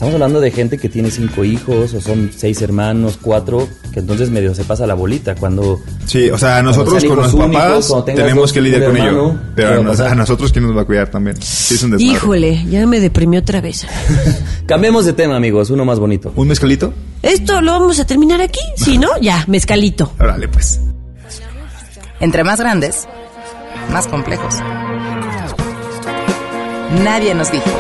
Estamos hablando de gente que tiene cinco hijos, o son seis hermanos, cuatro, que entonces medio se pasa la bolita cuando... Sí, o sea, nosotros sean con los únicos, papás tenemos que lidiar con ello. hermano, Pero ¿qué a, a nos- a nosotros, ¿quién nos va a cuidar también? Sí, es un desmadre. Híjole, ya me deprimió otra vez. Cambiemos de tema, amigos, uno más bonito. ¿Un mezcalito? ¿Esto lo vamos a terminar aquí? Si no, ya, mezcalito. Órale, pues. Entre más grandes, más complejos. Nadie nos dijo.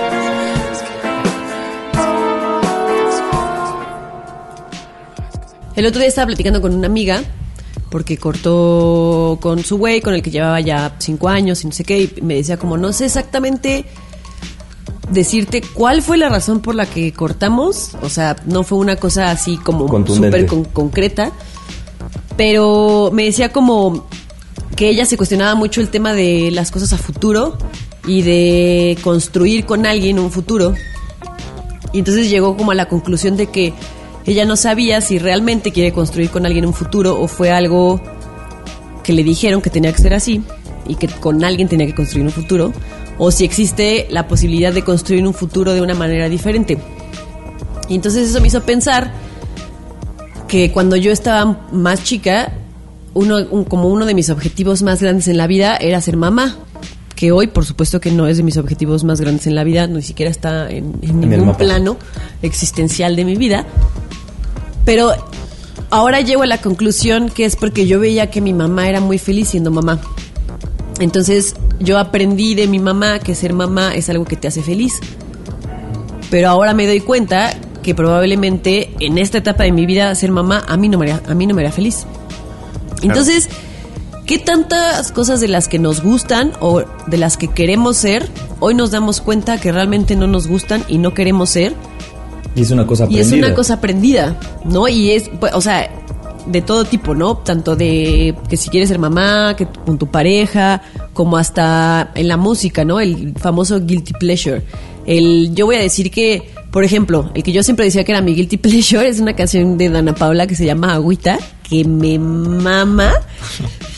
El otro día estaba platicando con una amiga porque cortó con su güey, con el que llevaba ya cinco años y no sé qué, y me decía como, no sé exactamente decirte cuál fue la razón por la que cortamos, o sea, no fue una cosa así como súper con- concreta, pero me decía como que ella se cuestionaba mucho el tema de las cosas a futuro y de construir con alguien un futuro. Y entonces llegó como a la conclusión de que ella no sabía si realmente quiere construir con alguien un futuro o fue algo que le dijeron que tenía que ser así y que con alguien tenía que construir un futuro o si existe la posibilidad de construir un futuro de una manera diferente. Y entonces eso me hizo pensar que cuando yo estaba más chica, uno, un- como uno de mis objetivos más grandes en la vida era ser mamá, que hoy por supuesto que no es de mis objetivos más grandes en la vida, ni siquiera está en, en ningún plano existencial de mi vida. Pero ahora llego a la conclusión que es porque yo veía que mi mamá era muy feliz siendo mamá. Entonces yo aprendí de mi mamá que ser mamá es algo que te hace feliz. Pero ahora me doy cuenta que probablemente en esta etapa de mi vida ser mamá a mí no me haría, a mí no me haría feliz. Entonces, ¿qué tantas cosas de las que nos gustan o de las que queremos ser, hoy nos damos cuenta que realmente no nos gustan y no queremos ser? Y es una cosa Y aprendida. es una cosa aprendida, ¿no? Y es, pues, o sea, de todo tipo, ¿no? Tanto de que si quieres ser mamá, que con tu pareja, como hasta en la música, ¿no? El famoso guilty pleasure. El, yo voy a decir que, por ejemplo, el que yo siempre decía que era mi guilty pleasure es una canción de Dana Paula que se llama Agüita, que me mama.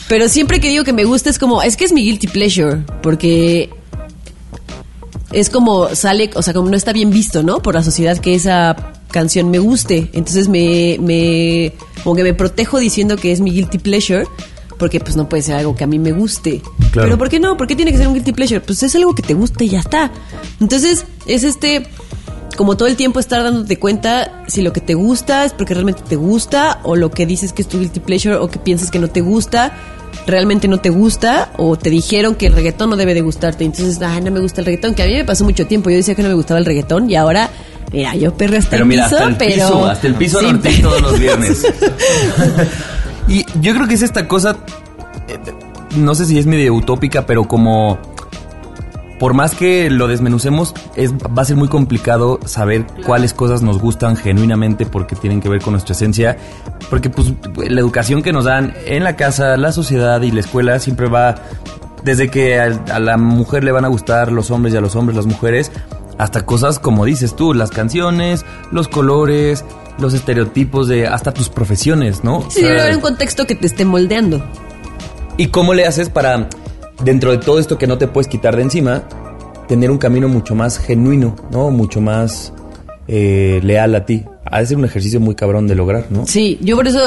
Pero siempre que digo que me gusta es como, es que es mi guilty pleasure, porque es como sale, o sea, como no está bien visto, ¿no? Por la sociedad que esa canción me guste. Entonces me, me, como que me protejo diciendo que es mi guilty pleasure, porque pues no puede ser algo que a mí me guste. Claro. Pero ¿por qué no? ¿Por qué tiene que ser un guilty pleasure? Pues es algo que te gusta y ya está. Entonces es este, como todo el tiempo estar dándote cuenta si lo que te gusta es porque realmente te gusta, o lo que dices que es tu guilty pleasure, o que piensas que no te gusta realmente no te gusta o te dijeron que el reggaetón no debe de gustarte. Entonces, ay, no me gusta el reggaetón, que a mí me pasó mucho tiempo. Yo decía que no me gustaba el reggaetón y ahora, mira, yo perro hasta Pero el mira, piso, hasta el pero... piso, hasta el piso Sí, norte pero- todos los viernes. y yo creo que es esta cosa, eh, no sé si es medio utópica, pero como por más que lo desmenucemos, es, va a ser muy complicado saber cuáles cosas nos gustan genuinamente porque tienen que ver con nuestra esencia. Porque pues la educación que nos dan en la casa, la sociedad y la escuela siempre va desde que a, a la mujer le van a gustar los hombres y a los hombres las mujeres, hasta cosas como dices tú, las canciones, los colores, los estereotipos de hasta tus profesiones, ¿no? Sí, O sea, debe haber un contexto que te esté moldeando. ¿Y cómo le haces para, dentro de todo esto que no te puedes quitar de encima, tener un camino mucho más genuino, ¿no? Mucho más eh, leal a ti. Ha de ser un ejercicio muy cabrón de lograr, ¿no? Sí, yo por eso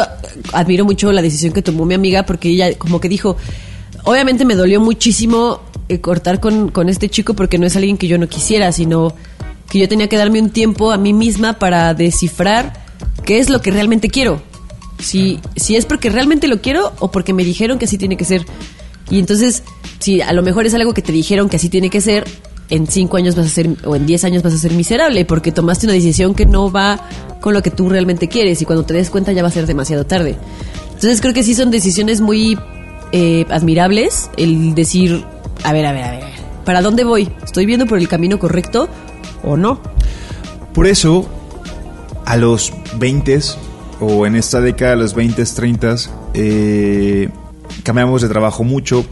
admiro mucho la decisión que tomó mi amiga, porque ella como que dijo, obviamente me dolió muchísimo eh, cortar con, con este chico porque no es alguien que yo no quisiera, sino que yo tenía que darme un tiempo a mí misma para descifrar qué es lo que realmente quiero. Si, si es porque realmente lo quiero o porque me dijeron que así tiene que ser. Y entonces, si a lo mejor es algo que te dijeron que así tiene que ser, en cinco años vas a ser, o en diez años vas a ser miserable, porque tomaste una decisión que no va con lo que tú realmente quieres, y cuando te des cuenta ya va a ser demasiado tarde. Entonces creo que sí son decisiones muy eh, admirables, el decir, a ver, a ver, a ver, ¿para dónde voy? ¿Estoy viendo por el camino correcto o no? Por eso, a los 20 o en esta década, a los 20, 30, eh, cambiamos de trabajo mucho,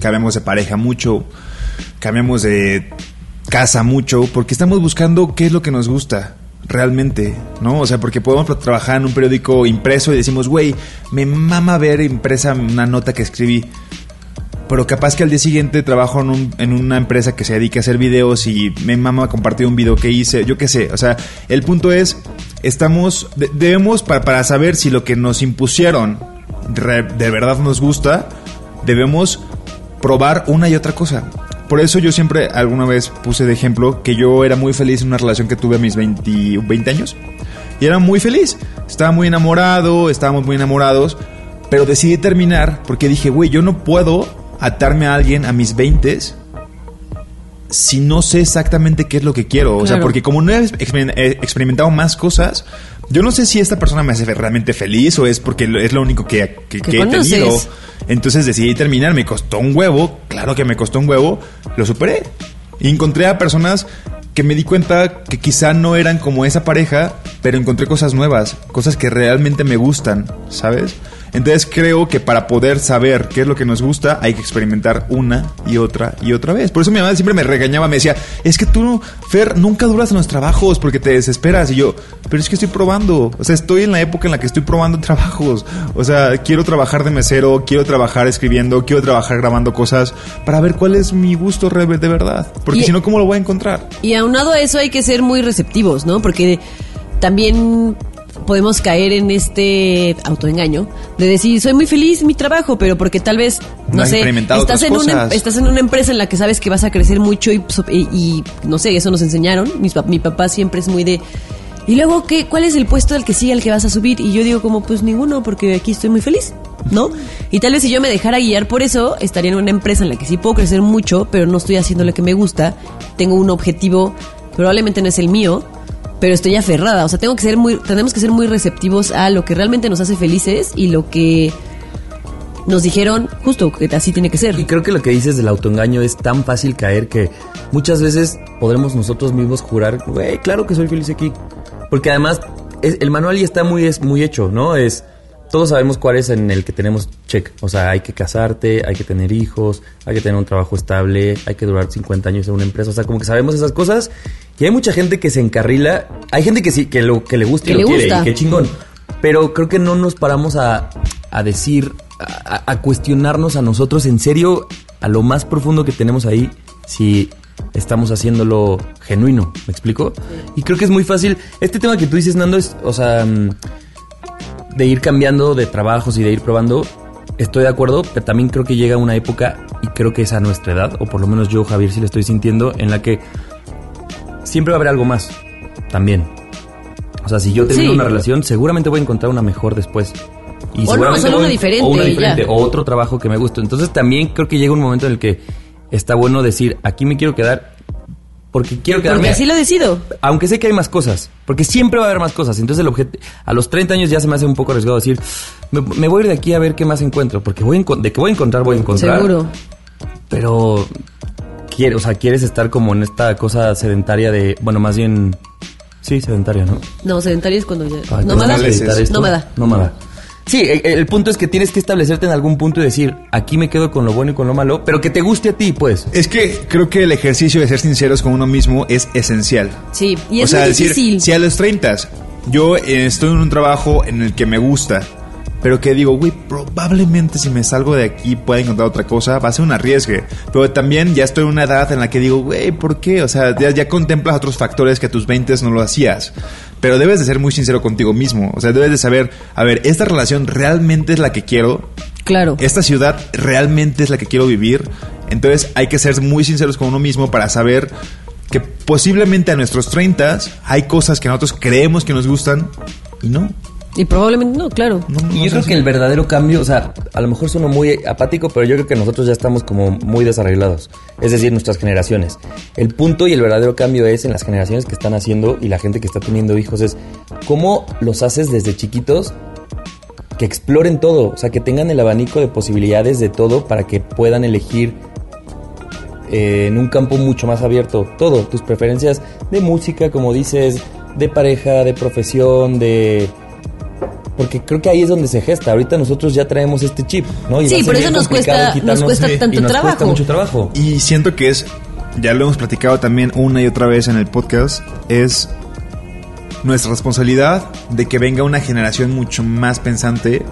cambiamos de pareja mucho, cambiamos de casa mucho, porque estamos buscando qué es lo que nos gusta realmente, ¿no? O sea, porque podemos trabajar en un periódico impreso y decimos, güey, me mama ver impresa una nota que escribí. Pero capaz que al día siguiente trabajo en, un- en una empresa que se dedica a hacer videos y me mama compartir un video que hice, yo qué sé. O sea, el punto es, estamos, de- debemos, para, para saber si lo que nos impusieron de verdad nos gusta, debemos probar una y otra cosa. Por eso yo siempre alguna vez puse de ejemplo que yo era muy feliz en una relación que tuve a mis 20, 20 años. Y era muy feliz. Estaba muy enamorado, estábamos muy enamorados. Pero decidí terminar porque dije, güey, yo no puedo atarme a alguien a mis 20 si no sé exactamente qué es lo que quiero. O sea, Claro. porque como no he experimentado más cosas, yo no sé si esta persona me hace realmente feliz o es porque es lo único que, que- Que que he tenido. Entonces decidí terminar, me costó un huevo, claro que me costó un huevo, lo superé. Y encontré a personas que me di cuenta que quizá no eran como esa pareja, pero encontré cosas nuevas, cosas que realmente me gustan, ¿sabes? Entonces creo que para poder saber qué es lo que nos gusta hay que experimentar una y otra y otra vez. Por eso mi mamá siempre me regañaba, me decía, es que tú, Fer, nunca duras en los trabajos porque te desesperas. Y yo, pero es que estoy probando. O sea, estoy en la época en la que estoy probando trabajos. O sea, quiero trabajar de mesero, quiero trabajar escribiendo, quiero trabajar grabando cosas para ver cuál es mi gusto de verdad. Porque si no, ¿cómo lo voy a encontrar? Y aunado a eso hay que ser muy receptivos, ¿no? Porque también podemos caer en este autoengaño de decir soy muy feliz en mi trabajo, pero porque tal vez no, No sé, estás en una estás en una empresa en la que sabes que vas a crecer mucho y, y- y, no sé, eso nos enseñaron. Pap- mi papá siempre es muy de y luego qué cuál es el puesto al que sigue al que vas a subir y yo digo como pues ninguno porque aquí estoy muy feliz. ¿No? Y tal vez si yo me dejara guiar por eso, estaría en una empresa en la que sí puedo crecer mucho, pero no estoy haciendo lo que me gusta. Tengo un objetivo, probablemente no es el mío, pero estoy aferrada. O sea, tengo que ser muy, tenemos que ser muy receptivos a lo que realmente nos hace felices y lo que nos dijeron justo que así tiene que ser. Y creo que lo que dices del autoengaño es tan fácil caer que muchas veces podremos nosotros mismos jurar, güey, claro que soy feliz aquí. Porque además es- el manual ya está muy, es muy hecho, ¿no? Es todos sabemos cuál es en el que tenemos check. O sea, hay que casarte, hay que tener hijos, hay que tener un trabajo estable, hay que durar 50 años en una empresa. O sea, como que sabemos esas cosas. Y hay mucha gente que se encarrila. Hay gente que sí, que lo que le gusta y lo le quiere. gusta. Y qué chingón. Pero creo que no nos paramos a, a decir, a, a cuestionarnos a nosotros en serio, a lo más profundo que tenemos ahí, si estamos haciéndolo genuino. ¿Me explico? Y creo que es muy fácil. Este tema que tú dices, Nando, es, o sea, mm, de ir cambiando de trabajos y de ir probando. Estoy de acuerdo, pero también creo que llega una época, y creo que es a nuestra edad, o por lo menos yo, Javier, sí lo estoy sintiendo, en la que siempre va a haber algo más. También. O sea, si yo termino Sí. una relación, seguramente voy a encontrar una mejor después. Y O no, seguramente solo voy- una diferente, O una diferente, o otro trabajo que me guste. Entonces también creo que llega un momento en el que está bueno decir, aquí me quiero quedar porque quiero quedarme. Porque así lo decido. Aunque sé que hay más cosas, porque siempre va a haber más cosas. Entonces el objeto, a los 30 años ya se me hace un poco arriesgado decir, me, me voy a ir de aquí a ver qué más encuentro, porque voy a de que voy a encontrar, voy a encontrar. Seguro. Pero quiere, o sea, quieres estar como en esta cosa sedentaria de, bueno, más bien sí, sedentaria, ¿no? No, sedentario es cuando ya. Ay, no me da. ¿cómo se Sí, el, el punto es que tienes que establecerte en algún punto y decir, aquí me quedo con lo bueno y con lo malo, pero que te guste a ti, pues. Es que creo que el ejercicio de ser sinceros con uno mismo es esencial. Sí, y o es sea, muy decir, difícil. si a los 30 yo eh, estoy en un trabajo en el que me gusta, pero que digo, güey, probablemente si me salgo de aquí pueda encontrar otra cosa, va a ser un arriesgue. Pero también ya estoy en una edad en la que digo, güey, ¿por qué? O sea, ya, ya contemplas otros factores que a tus 20 no lo hacías. Pero debes de ser muy sincero contigo mismo. O sea, debes de saber, a ver, ¿esta relación realmente es la que quiero? Claro. esta ciudad realmente es la que quiero vivir. Entonces hay que ser muy sinceros con uno mismo para saber que posiblemente a nuestros 30 hay cosas que nosotros creemos que nos gustan y no. Y probablemente no, claro. No, no Y yo creo así. que el verdadero cambio, o sea, a lo mejor suena muy apático, pero yo creo que nosotros ya estamos como muy desarreglados. Es decir, nuestras generaciones. El punto y el verdadero cambio es en las generaciones que están haciendo y la gente que está teniendo hijos es cómo los haces desde chiquitos que exploren todo, o sea, que tengan el abanico de posibilidades de todo para que puedan elegir eh, en un campo mucho más abierto todo, tus preferencias de música, como dices, de pareja, de profesión, de porque creo que ahí es donde se gesta. Ahorita nosotros ya traemos este chip, ¿no? Y Sí, por eso nos cuesta- nos cuesta tanto y nos trabajo. Cuesta mucho trabajo. Y siento que es, ya lo hemos platicado también una y otra vez en el podcast, es nuestra responsabilidad de que venga una generación mucho más pensante,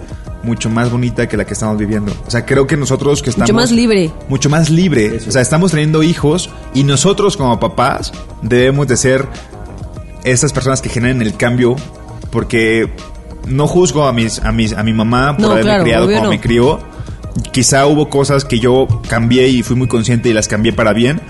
mucho más bonita que la que estamos viviendo. O sea, creo que nosotros que estamos... Mucho más libre. Mucho más libre. O sea, estamos teniendo hijos y nosotros como papás debemos de ser esas personas que generen el cambio porque no juzgo a mis a mis a mi mamá por No, haberme claro, criado como no. me crió. Quizá hubo cosas que yo cambié y fui muy consciente y las cambié para bien.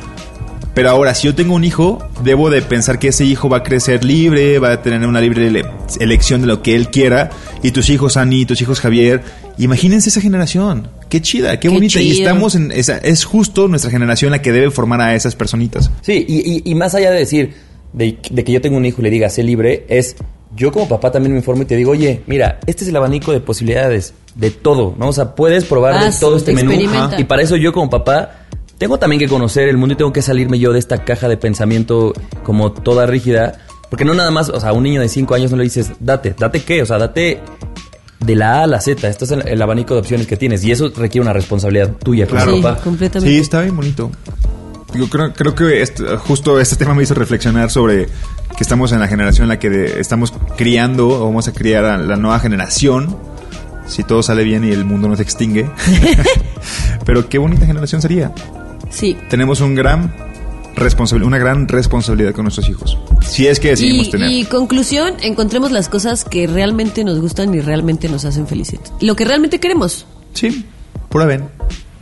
Pero ahora, si yo tengo un hijo, debo de pensar que ese hijo va a crecer libre, va a tener una libre ele- elección de lo que él quiera. Y tus hijos, Ani, tus hijos, Javier, imagínense esa generación. Qué chida, qué, Qué bonita. Y estamos en esa, es justo nuestra generación la que debe formar a esas personitas. Sí, y, y- y más allá de decir de, de que yo tengo un hijo y le diga sé libre, es yo como papá también me informo y te digo, oye, mira, este es el abanico de posibilidades de todo, ¿no? O sea, puedes probar de Haz, todo este menú. Y para eso yo como papá tengo también que conocer el mundo y tengo que salirme yo de esta caja de pensamiento como toda rígida. Porque no nada más, o sea, a un niño de 5 años no le dices, date, date qué, o sea, date de la A a la Z. Esto es el, el abanico de opciones que tienes. Y eso requiere una responsabilidad tuya como Sí, papá. completamente. Sí, está bien bonito. Yo creo, creo que este- justo este tema me hizo reflexionar sobre que estamos en la generación en la que de- estamos criando o vamos a criar a la nueva generación. Si todo sale bien y el mundo no se extingue. Pero qué bonita generación sería. Sí. Tenemos un gran una gran responsabilidad con nuestros hijos. Si es que decidimos Y, tener. y conclusión, encontremos las cosas que realmente nos gustan y realmente nos hacen felices. Lo que realmente queremos, Sí, prueben.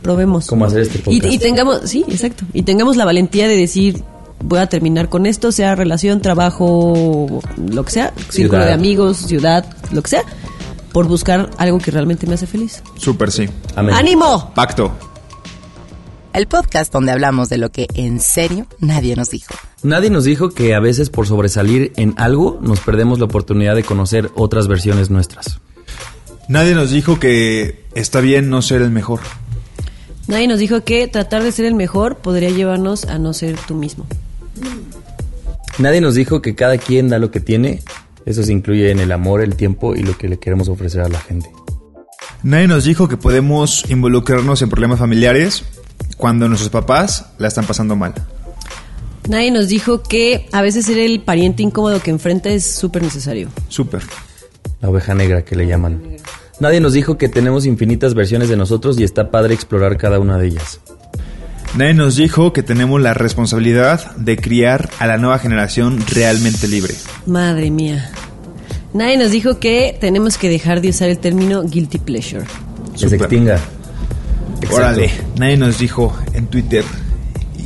Probemos. Como hacer este Y, podcast. y tengamos, sí, exacto. Y tengamos la valentía de decir, voy a terminar con esto, sea relación, trabajo, lo que sea, círculo de amigos, ciudad, lo que sea, por buscar algo que realmente me hace feliz. Súper sí. Amén. ¡Ánimo! Pacto. El podcast donde hablamos de lo que en serio nadie nos dijo. Nadie nos dijo que a veces por sobresalir en algo nos perdemos la oportunidad de conocer otras versiones nuestras. Nadie nos dijo que está bien no ser el mejor. Nadie nos dijo que tratar de ser el mejor podría llevarnos a no ser tú mismo. Nadie nos dijo que cada quien da lo que tiene. Eso se incluye en el amor, el tiempo y lo que le queremos ofrecer a la gente. Nadie nos dijo que podemos involucrarnos en problemas familiares cuando nuestros papás la están pasando mal. Nadie nos dijo que a veces ser el pariente incómodo que enfrenta es súper necesario. Súper. La oveja negra que le llaman. Nadie nos dijo que tenemos infinitas versiones de nosotros y está padre explorar cada una de ellas. Nadie nos dijo que tenemos la responsabilidad de criar a la nueva generación realmente libre. Madre mía. Nadie nos dijo que tenemos que dejar de usar el término guilty pleasure. Que se extinga. Exacto. Órale, nadie nos dijo en Twitter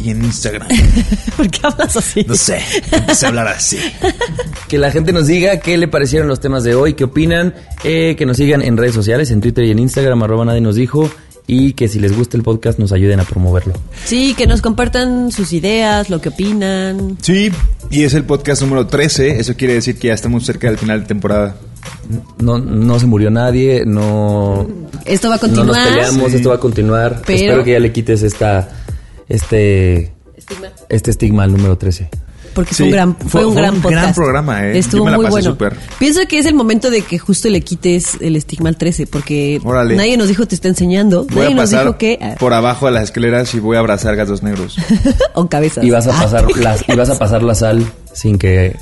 y en Instagram. ¿Por qué hablas así? No sé, empecé a hablar así. Que la gente nos diga qué le parecieron los temas de hoy, qué opinan, eh, que nos sigan en redes sociales, en Twitter y en Instagram, arroba nadie nos dijo, y que si les gusta el podcast nos ayuden a promoverlo. Sí, que nos compartan sus ideas, lo que opinan. Sí, y es el podcast número 13. Eso quiere decir que ya estamos cerca del final de temporada. No, no se murió nadie, no, Esto va a no nos continuar. peleamos, esto va a continuar. Pero- Espero que ya le quites esta, este, este estigma al número 13. Porque Sí, fue un gran, fue, fue- un gran un podcast. gran programa, ¿eh? Estuvo Yo me la muy pasé bueno. súper. Pienso que es el momento de que justo le quites el estigma al 13, porque Órale. nadie nos dijo te está enseñando. Voy nadie a nos pasar dijo que. ah, por abajo de las escaleras y voy a abrazar gatos negros. o cabezas. Y vas a Ah, pasar, las, y vas a pasar la sal sin que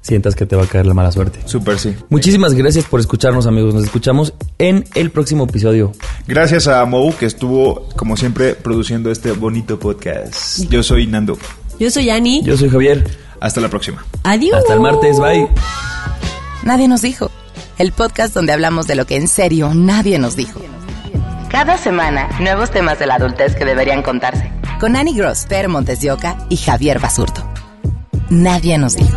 sientas que te va a caer la mala suerte. Súper sí. Muchísimas gracias por escucharnos, amigos. Nos escuchamos en el próximo episodio. Gracias a Mou que estuvo, como siempre, produciendo este bonito podcast. Yo soy Nando. Yo soy Ani. Yo soy Javier. Hasta la próxima. Adiós. Hasta el martes. Bye. Nadie nos dijo. El podcast donde hablamos de lo que en serio nadie nos dijo. Cada semana, nuevos temas de la adultez que deberían contarse. Con Annie Gross, Per Montes de Oca y Javier Basurto. Nadie nos dijo.